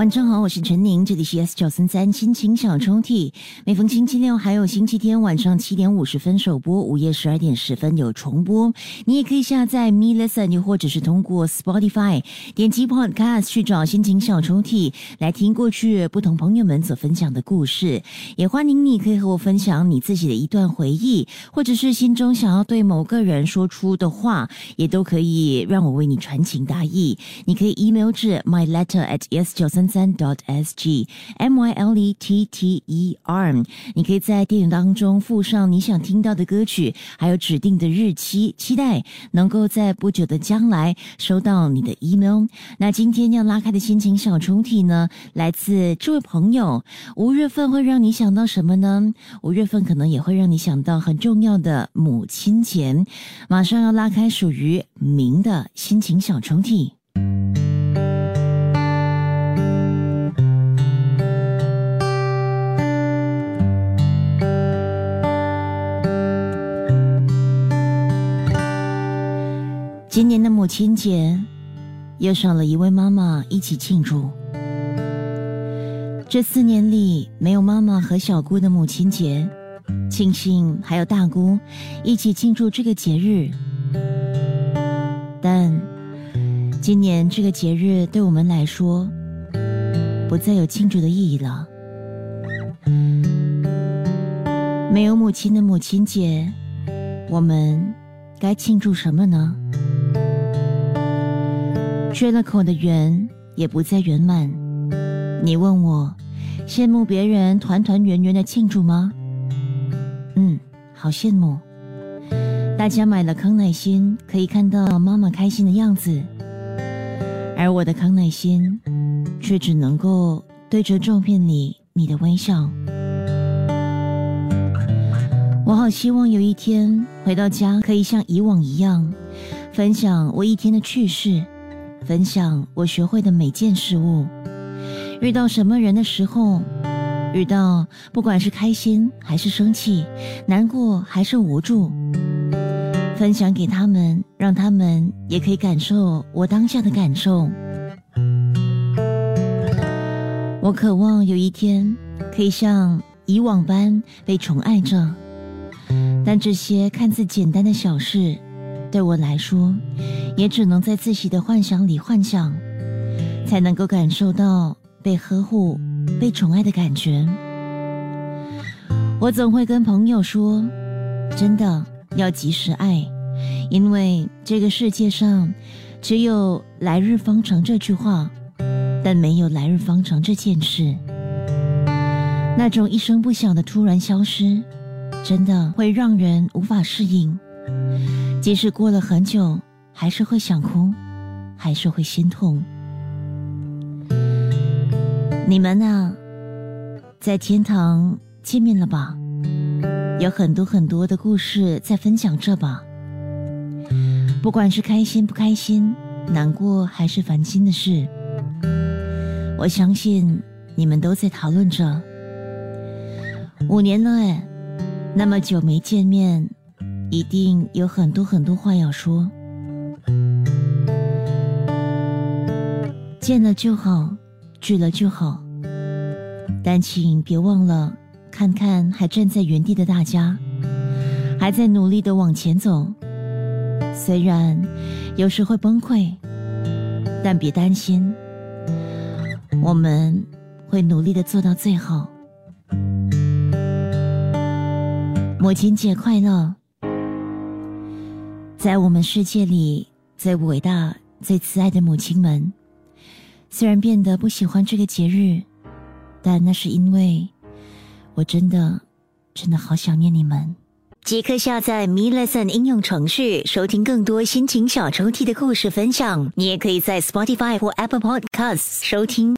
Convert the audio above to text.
晚上好，我是陈宁，这里是 S 九三三心情小抽屉。每逢星期六还有星期天晚上七点五十分首播，午夜十二点十分有重播。你也可以下载 Me Listen，又或者是通过 Spotify 点击 Podcast 去找心情小抽屉来听过去不同朋友们所分享的故事。也欢迎你可以和我分享你自己的一段回忆，或者是心中想要对某个人说出的话，也都可以让我为你传情达意。你可以 email 至 my letter at s 九三三 dot s g m y l e t t e r。你可以在电影当中附上你想听到的歌曲，还有指定的日期，期待能够在不久的将来收到你的 email。那今天要拉开的心情小抽屉呢，来自这位朋友。五月份会让你想到什么呢？五月份可能也会让你想到很重要的母亲节。马上要拉开属于明的心情小抽屉。今年的母亲节，又少了一位妈妈一起庆祝。这四年里，没有妈妈和小姑的母亲节，庆幸还有大姑一起庆祝这个节日。但今年这个节日对我们来说，不再有庆祝的意义了。没有母亲的母亲节，我们该庆祝什么呢？缺了口的圆也不再圆满。你问我，羡慕别人团团圆圆的庆祝吗？嗯，好羡慕。大家买了康乃馨，可以看到妈妈开心的样子，而我的康乃馨却只能够对着照片里你的微笑。我好希望有一天回到家，可以像以往一样，分享我一天的趣事。分享我学会的每件事物，遇到什么人的时候，遇到不管是开心还是生气，难过还是无助，分享给他们，让他们也可以感受我当下的感受。我渴望有一天可以像以往般被宠爱着，但这些看似简单的小事，对我来说。也只能在自己的幻想里幻想，才能够感受到被呵护、被宠爱的感觉。我总会跟朋友说：“真的要及时爱，因为这个世界上只有来日方长这句话，但没有来日方长这件事。那种一声不响的突然消失，真的会让人无法适应，即使过了很久。”还是会想哭，还是会心痛。你们呢，在天堂见面了吧？有很多很多的故事在分享着吧。不管是开心不开心，难过还是烦心的事，我相信你们都在讨论着。五年了哎，那么久没见面，一定有很多很多话要说。见了就好，聚了就好，但请别忘了看看还站在原地的大家，还在努力的往前走。虽然有时会崩溃，但别担心，我们会努力的做到最好。母亲节快乐！在我们世界里最伟大、最慈爱的母亲们。虽然变得不喜欢这个节日，但那是因为我真的真的好想念你们。即刻下载 Me Lesson 应用程序，收听更多心情小抽屉的故事分享。你也可以在 Spotify 或 Apple Podcasts 收听。